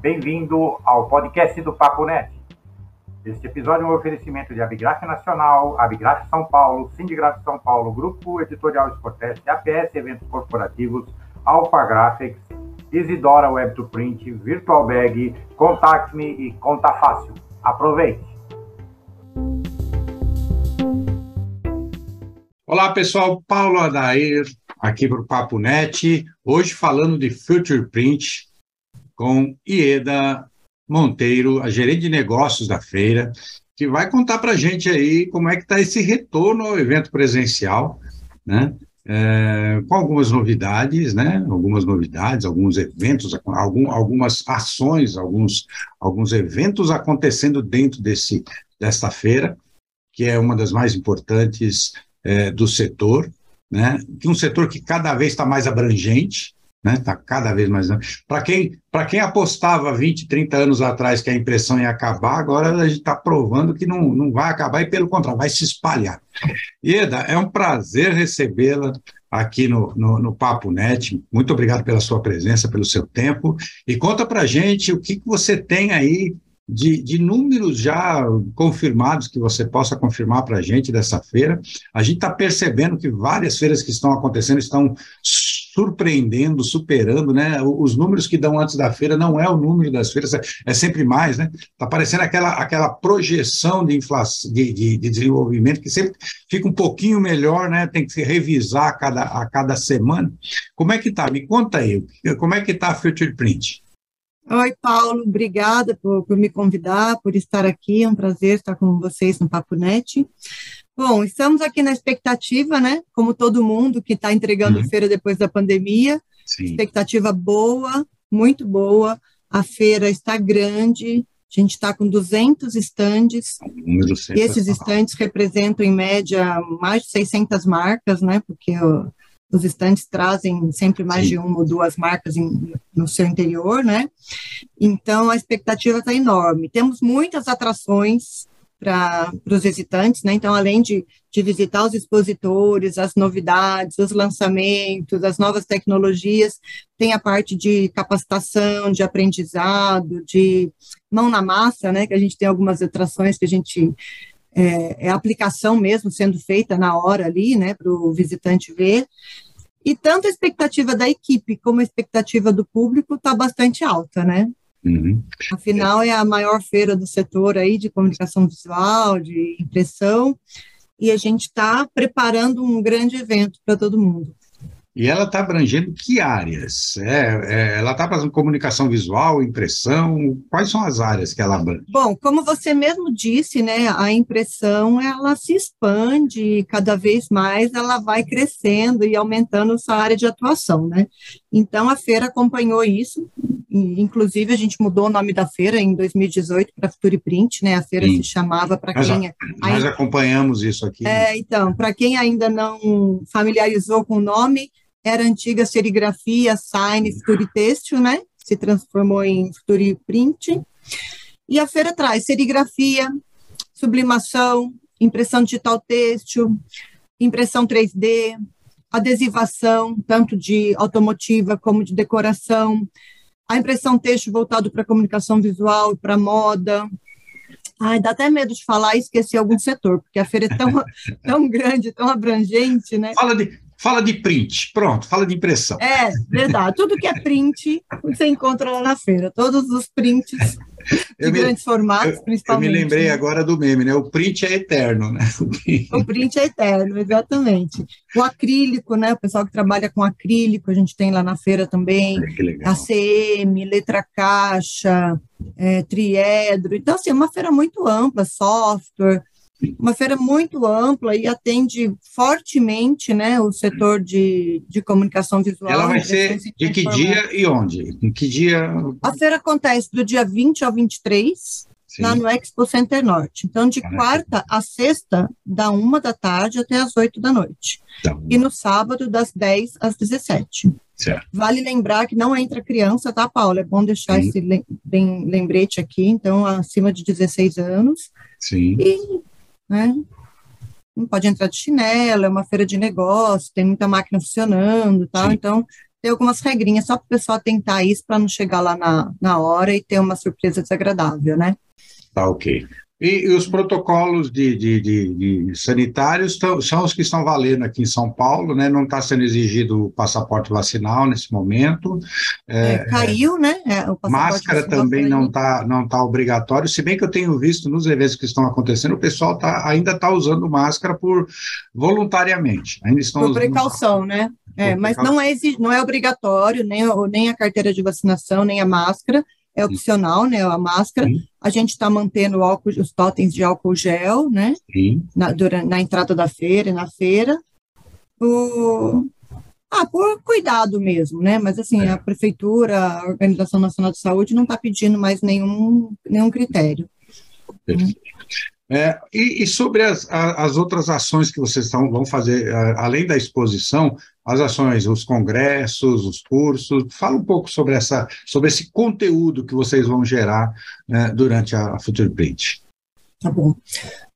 Bem-vindo ao podcast do Papo Net. Este episódio é um oferecimento de Abigraf Nacional, Abigraf São Paulo, Sindigraf São Paulo, Grupo Editorial Sportest, APS Eventos Corporativos, Alpha Graphics, Isidora Web to Print, Virtual Bag, Contact Me e Conta Fácil. Aproveite! Olá pessoal, Paulo Adair aqui para o Papo Net, hoje falando de Future Print com Ieda Monteiro, a gerente de negócios da feira, que vai contar para a gente aí como é que está esse retorno ao evento presencial, né? É, com algumas novidades, né? Algumas novidades, alguns eventos, algum, algumas ações, alguns, alguns eventos acontecendo dentro desse, desta feira, que é uma das mais importantes é, do setor, né? um setor que cada vez está mais abrangente, está né? Tá cada vez mais. Para quem, quem apostava 20, 30 anos atrás que a impressão ia acabar, agora a gente está provando que não, não vai acabar, e pelo contrário, vai se espalhar. Ieda, é um prazer recebê-la aqui no, no, no, Papo Net. Muito obrigado pela sua presença, pelo seu tempo. E conta para gente o que, que você tem aí de, de, números já confirmados que você possa confirmar para a gente dessa feira. A gente está percebendo que várias feiras que estão acontecendo estão surpreendendo, superando, né? Os números que dão antes da feira não é o número das feiras, é, é sempre mais, né? Está parecendo aquela, aquela projeção de inflação, de, de, de, desenvolvimento que sempre fica um pouquinho melhor, né? Tem que se revisar a cada, a cada semana. Como é que está? Me conta aí, como é que está a Future Print? Oi, Paulo, obrigada por, por, me convidar, por estar aqui, é um prazer estar com vocês no Papo Net. Bom, estamos aqui na expectativa, né, como todo mundo que está entregando uhum. feira depois da pandemia, Sim. expectativa boa, muito boa, a feira está grande, a gente está com 200 estandes, e esses estandes representam, em média, mais de 600 marcas, né, porque os estantes trazem sempre mais Sim. de uma ou duas marcas em, no seu interior, né? Então a expectativa está enorme. Temos muitas atrações para os visitantes, né? Então, além de, de visitar os expositores, as novidades, os lançamentos, as novas tecnologias, tem a parte de capacitação, de aprendizado, de mão na massa, né? Que a gente tem algumas atrações que a gente é, é aplicação mesmo sendo feita na hora ali, né, para o visitante ver. E tanto a expectativa da equipe como a expectativa do público está bastante alta, né? Uhum. Afinal, é a maior feira do setor aí de comunicação visual, de impressão, e a gente está preparando um grande evento para todo mundo. E ela está abrangendo que áreas? É, é, ela está fazendo comunicação visual, impressão? Quais são as áreas que ela abrange? Bom, como você mesmo disse, né, a impressão ela se expande cada vez mais, ela vai crescendo e aumentando sua área de atuação, né? Então a feira acompanhou isso. Inclusive a gente mudou o nome da feira em 2018 para Future Print, né? A feira Sim. se chamava para quem nós ainda... acompanhamos isso aqui. Né? É, então para quem ainda não familiarizou com o nome era antiga serigrafia, sign, Future Têxtil, né? Se transformou em Future Print. E a feira traz serigrafia, sublimação, impressão digital têxtil, impressão 3D, adesivação, tanto de automotiva como de decoração, a impressão têxtil voltado para comunicação visual para moda. Ai, dá até medo de falar e esquecer algum setor, porque a feira é tão, tão grande, tão abrangente, né? Fala de, Fala de print, pronto, fala de impressão. É, verdade. Tudo que é print, você encontra lá na feira. Todos os prints de me, grandes formatos, eu, principalmente. Eu me lembrei né? agora do meme, né? O print é eterno, né? O print é eterno, exatamente. O acrílico, né? O pessoal que trabalha com acrílico, a gente tem lá na feira também. É, ACM, letra caixa, é, triedro. Então, assim, é uma feira muito ampla, software uma feira muito ampla e atende fortemente né, o setor de, de comunicação visual. Ela vai ser de que dia e onde? Em que dia? A feira acontece do dia 20 ao 23, Sim. lá no Expo Center Norte. Então, de quarta a sexta, da uma da tarde até as oito da noite. Tá. E no sábado, das 10 às 17. Certo. Vale lembrar que não entra criança, tá, Paula? É bom deixar Sim. esse bem lembrete aqui. Então, acima de 16 anos. Sim. E né? Não pode entrar de chinelo, é uma feira de negócio, tem muita máquina funcionando, tal. Sim. Então, tem algumas regrinhas só para o pessoal tentar isso para não chegar lá na, na hora e ter uma surpresa desagradável, né? Tá ok. E, e os protocolos de, de, de, de sanitários tão, são os que estão valendo aqui em São Paulo, né? Não está sendo exigido o passaporte vacinal nesse momento. É, é, caiu, né? É, máscara também não está não tá obrigatório, se bem que eu tenho visto nos eventos que estão acontecendo, o pessoal tá, ainda está usando máscara por voluntariamente. Ainda estão por precaução, né? É, mas não é, não é obrigatório, nem, nem a carteira de vacinação, nem a máscara é opcional, né, a máscara. Sim. A gente está mantendo álcool, os totens de álcool gel, né, na, durante, na entrada da feira e na feira. O, ah, por cuidado mesmo, né, mas assim, é. a prefeitura, a Organização Nacional de Saúde não está pedindo mais nenhum, nenhum critério. Perfeito. É, e, e, sobre as, as outras ações que vocês estão, vão fazer, além da exposição, as ações, os congressos, os cursos, fala um pouco sobre, essa, sobre esse conteúdo que vocês vão gerar né, durante a, a Future Print. Tá bom.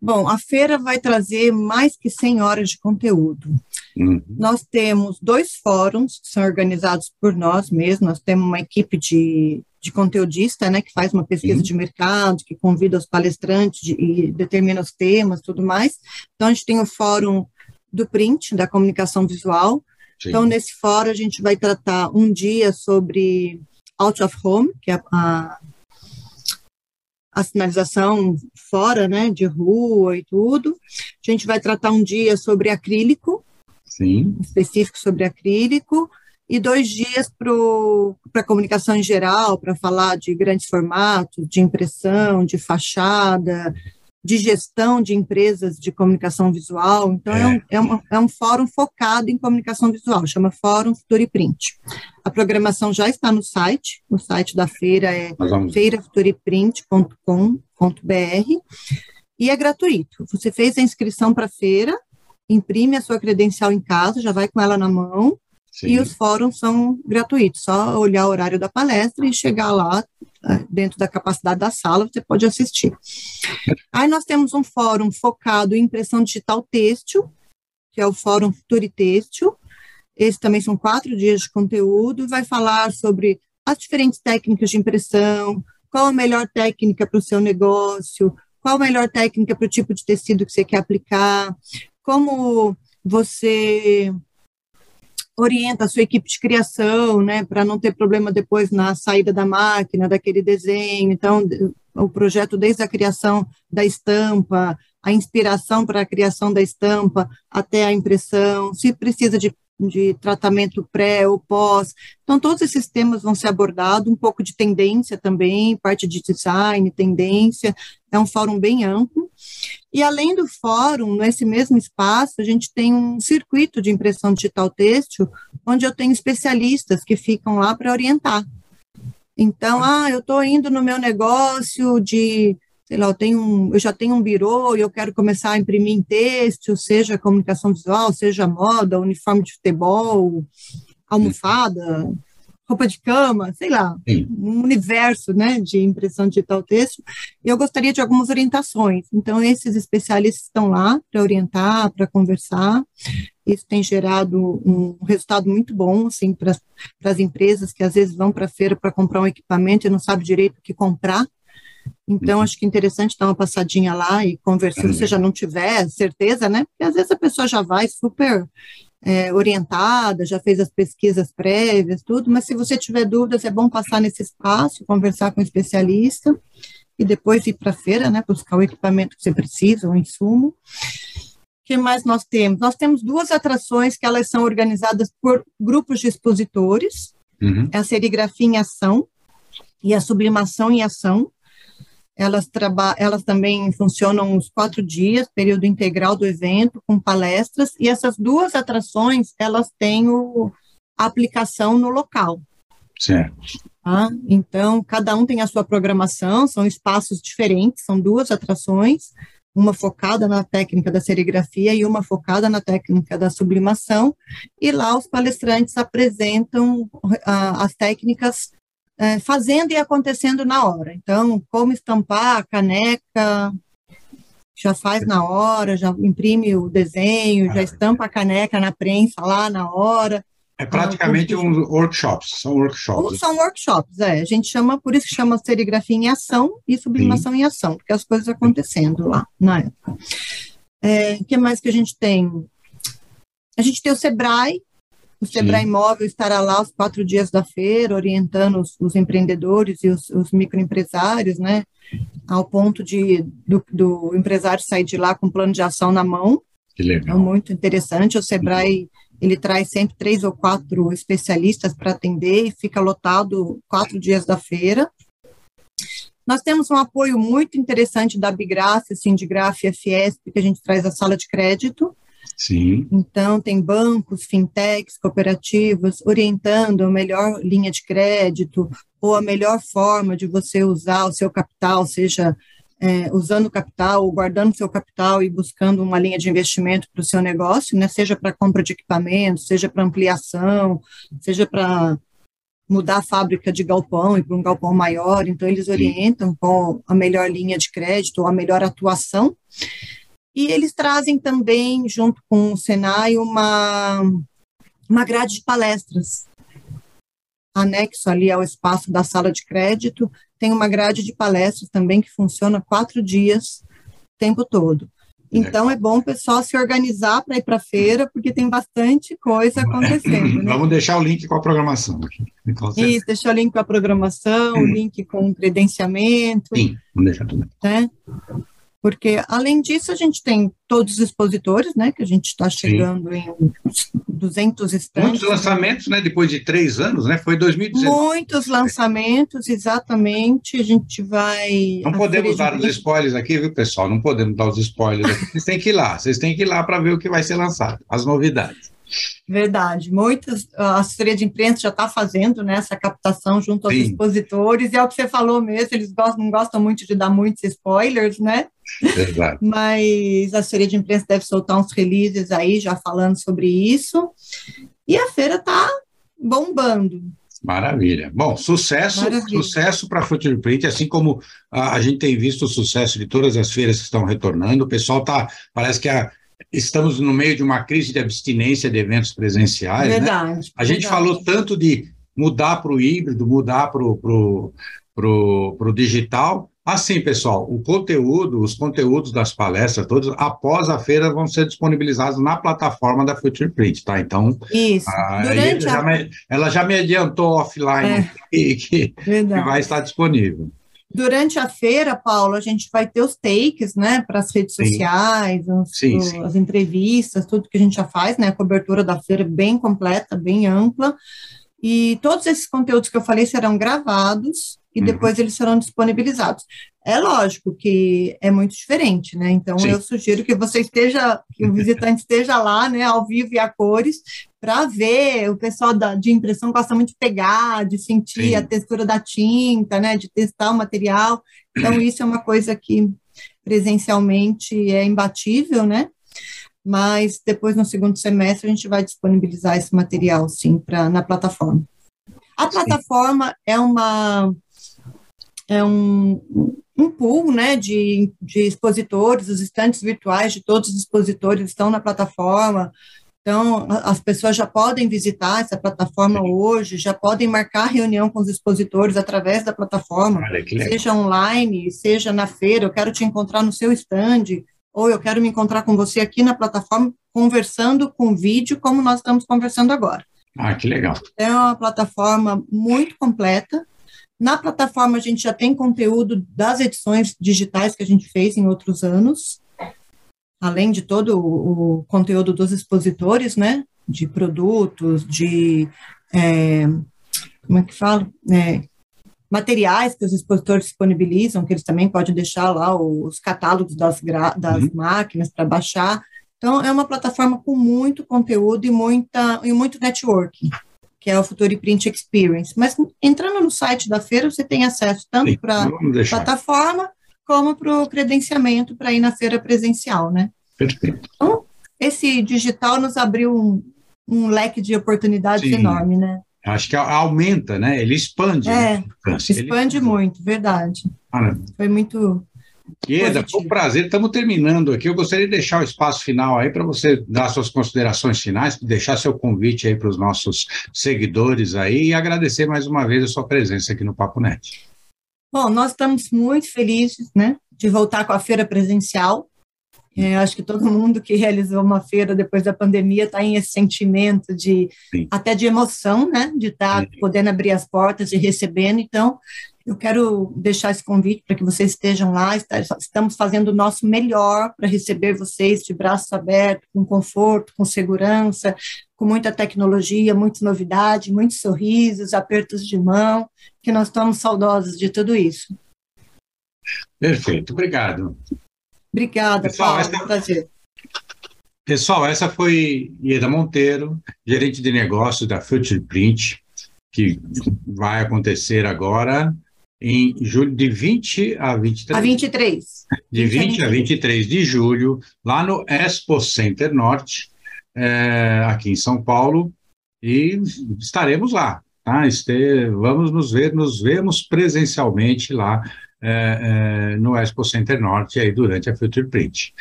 Bom, a feira vai trazer mais que 100 horas de conteúdo. Uhum. Nós temos dois fóruns que são organizados por nós mesmos, nós temos uma equipe de de conteudista, né, que faz uma pesquisa Sim. de mercado, que convida os palestrantes de, e determina os temas, tudo mais. Então, a gente tem o fórum do print, da comunicação visual. Sim. Então, nesse fórum, a gente vai tratar um dia sobre out of home, que é a, a sinalização fora, né, de rua e tudo. A gente vai tratar um dia sobre acrílico, Sim. específico sobre acrílico e dois dias para comunicação em geral, para falar de grandes formatos, de impressão, de fachada, de gestão de empresas de comunicação visual. Então, é, é, um, é, um, é um fórum focado em comunicação visual, chama Fórum Futuriprint. A programação já está no site, o site da feira é feirafuturiprint.com.br e é gratuito. Você fez a inscrição para a feira, imprime a sua credencial em casa, já vai com ela na mão, Sim. E os fóruns são gratuitos, só olhar o horário da palestra e chegar lá, dentro da capacidade da sala, você pode assistir. Aí nós temos um fórum focado em impressão digital têxtil, que é o Fórum Futuri Têxtil. Esse também são quatro dias de conteúdo, vai falar sobre as diferentes técnicas de impressão, qual a melhor técnica para o seu negócio, qual a melhor técnica para o tipo de tecido que você quer aplicar, como você orienta a sua equipe de criação, né, para não ter problema depois na saída da máquina, daquele desenho. Então, o projeto desde a criação da estampa, a inspiração para a criação da estampa, até a impressão, se precisa de, de tratamento pré ou pós. Então, todos esses temas vão ser abordados, um pouco de tendência também, parte de design, tendência. É um fórum bem amplo. E além do fórum, nesse mesmo espaço, a gente tem um circuito de impressão digital têxtil, onde eu tenho especialistas que ficam lá para orientar. Então, ah, eu estou indo no meu negócio de, sei lá, eu, tenho um, eu já tenho um birô e eu quero começar a imprimir em têxtil, seja comunicação visual, seja moda, uniforme de futebol, almofada, roupa de cama, sei lá, Sim. um universo né, de impressão digital texto, e eu gostaria de algumas orientações. Então, esses especialistas estão lá para orientar, para conversar. Isso tem gerado um resultado muito bom assim, para as empresas que às vezes vão para a feira para comprar um equipamento e não sabem direito o que comprar. Então, uhum. acho que é interessante dar uma passadinha lá e conversar, se você já não tiver certeza, né? Porque às vezes a pessoa já vai super é, orientada, já fez as pesquisas prévias, tudo, mas se você tiver dúvidas, é bom passar nesse espaço, conversar com o um especialista e depois ir para a feira, né, buscar o equipamento que você precisa, o insumo. O que mais nós temos? Nós temos duas atrações que elas são organizadas por grupos de expositores, uhum. é a serigrafia em ação e a sublimação em ação, elas, elas também funcionam uns quatro dias, período integral do evento, com palestras, e essas duas atrações, elas têm o, a aplicação no local. Certo. Tá? Então, cada um tem a sua programação, são espaços diferentes, são duas atrações, uma focada na técnica da serigrafia e uma focada na técnica da sublimação, e lá os palestrantes apresentam ah, as técnicas é, fazendo e acontecendo na hora. Então, como estampar a caneca, já faz na hora, já imprime o desenho, já estampa a caneca na prensa lá na hora. É praticamente um workshops, são workshops. São workshops, é. A gente chama, por isso que chama serigrafia em ação e sublimação Sim. em ação, porque as coisas acontecendo lá na época. É, o que mais que a gente tem? A gente tem o Sebrae, o Sebrae. Imóvel estará lá os quatro dias da feira, orientando os, os empreendedores e os, os, microempresários, né? Ao ponto de do, do, empresário sair de lá com plano de ação na mão. Que legal. É muito interessante. O Sebrae ele traz sempre três ou quatro especialistas para atender e fica lotado quatro dias da feira. Nós temos um apoio muito interessante da Bigraf, assim, de Graf e Fiesp, que a gente traz a sala de crédito. Sim. Então, tem bancos, fintechs, cooperativas, orientando a melhor linha de crédito ou a melhor forma de você usar o seu capital, seja é, usando o capital, ou guardando seu capital e buscando uma linha de investimento para o seu negócio, né, seja para compra de equipamentos, seja para ampliação, seja para mudar a fábrica de galpão e para um galpão maior, então eles orientam com a melhor linha de crédito ou a melhor atuação. E eles trazem também, junto com o Senai, uma, uma grade de palestras, anexo ali ao espaço da sala de crédito, tem uma grade de palestras também que funciona quatro dias o tempo todo. Então é bom o pessoal se organizar para ir para a feira, porque tem bastante coisa acontecendo. Né? Vamos deixar o link com a programação aqui. Isso, deixar o link com a programação, o link com o credenciamento. Sim, vamos deixar tudo. Né? Porque além disso a gente tem todos os expositores, né, que a gente está chegando Sim. em 200 estantes. Muitos lançamentos, né, depois de três anos, né, foi 2019. Muitos lançamentos, exatamente, a gente vai... Não podemos dar os spoilers aqui, viu, pessoal, não podemos dar os spoilers aqui, vocês têm que ir lá, vocês têm que ir lá para ver o que vai ser lançado, as novidades. Verdade. Muitas, a assessoria de imprensa já está fazendo né, essa captação junto aos Sim. expositores, e é o que você falou mesmo, eles gostam, não gostam muito de dar muitos spoilers, né? Exato. Mas a assessoria de imprensa deve soltar uns releases aí já falando sobre isso. E a feira está bombando. Maravilha. Bom, sucesso, Maravilha. sucesso para a Futureprint, assim como a, a, gente tem visto o sucesso de todas as feiras que estão retornando. O pessoal tá, parece que a, estamos no meio de uma crise de abstinência de eventos presenciais. Né? Verdade. Né? A gente verdade. falou tanto de mudar para o híbrido, mudar para o digital. Assim, pessoal, o conteúdo, os conteúdos das palestras, todos, após a feira, vão ser disponibilizados na plataforma da Futureprint, tá? Então, Isso. A, ela, já me, ela já me adiantou offline é. que, que, que vai estar disponível. Durante a feira, Paulo, a gente vai ter os takes, né, para as redes sim. sociais, os, sim, sim. as entrevistas, tudo que a gente já faz, né, a cobertura da feira bem completa, bem ampla, e todos esses conteúdos que eu falei serão gravados e uhum. depois eles serão disponibilizados. É lógico que é muito diferente, né? Então Sim. eu sugiro que você esteja, que o visitante esteja lá, né, ao vivo e a cores, para ver. O pessoal da, de impressão gosta muito de pegar, de sentir Sim. a textura da tinta, né, de testar o material. Então isso é uma coisa que presencialmente é imbatível, né? Mas depois no segundo semestre a gente vai disponibilizar esse material, sim, para na plataforma. A plataforma é uma é um, um pool né, de, de expositores, os estantes virtuais de todos os expositores estão na plataforma, então as pessoas já podem visitar essa plataforma hoje, já podem marcar reunião com os expositores através da plataforma, seja online, seja na feira, eu quero te encontrar no seu stand, ou eu quero me encontrar com você aqui na plataforma, conversando com vídeo, como nós estamos conversando agora. Ah, que legal. É uma plataforma muito completa, na plataforma, a gente já tem conteúdo das edições digitais que a gente fez em outros anos, além de todo o, conteúdo dos expositores, né? De produtos, de. É, como é que fala? É, materiais que os expositores disponibilizam, que eles também podem deixar lá os catálogos das, das uhum. máquinas para baixar. Então, é uma plataforma com muito conteúdo e, muita, e muito networking que é o Futuri Print Experience. Mas entrando no site da feira, você tem acesso tanto para a plataforma como para o credenciamento para ir na feira presencial, né? Perfeito. Então, esse digital nos abriu um, um leque de oportunidades Sim. enorme, né? Acho que aumenta, né? Ele expande. É, né? expande Ele... muito, verdade. Foi muito Ieda, foi um prazer. Estamos terminando aqui. Eu gostaria de deixar o espaço final aí para você dar suas considerações finais, deixar seu convite aí para os nossos seguidores aí e agradecer mais uma vez a sua presença aqui no Papo Net. Bom, nós estamos muito felizes, né, de voltar com a feira presencial. É, acho que todo mundo que realizou uma feira depois da pandemia está em esse sentimento de Sim. até de emoção, né, de estar tá podendo abrir as portas e recebendo. Então, eu quero deixar esse convite para que vocês estejam lá. Estamos fazendo o nosso melhor para receber vocês de braços abertos, com conforto, com segurança, com muita tecnologia, muita novidade, muitos sorrisos, apertos de mão, que nós estamos saudosos de tudo isso. Perfeito, obrigado. Obrigada, Pessoal, Paulo, essa... prazer. Pessoal, essa foi Ieda Monteiro, gerente de negócios da Future Print, que vai acontecer agora em julho, de 20 a 23. A 23. De 20 a 23 de julho, lá no Expo Center Norte, é, aqui em São Paulo, e estaremos lá. Tá? Este, vamos nos ver, nos vemos presencialmente lá é, é, no Expo Center Norte, aí durante a Future Print.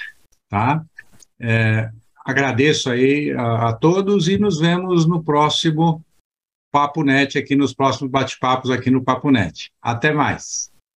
Tá? É, agradeço aí a, a todos e nos vemos no próximo Papo Net aqui nos próximos bate-papos aqui no Papo Net. Até mais.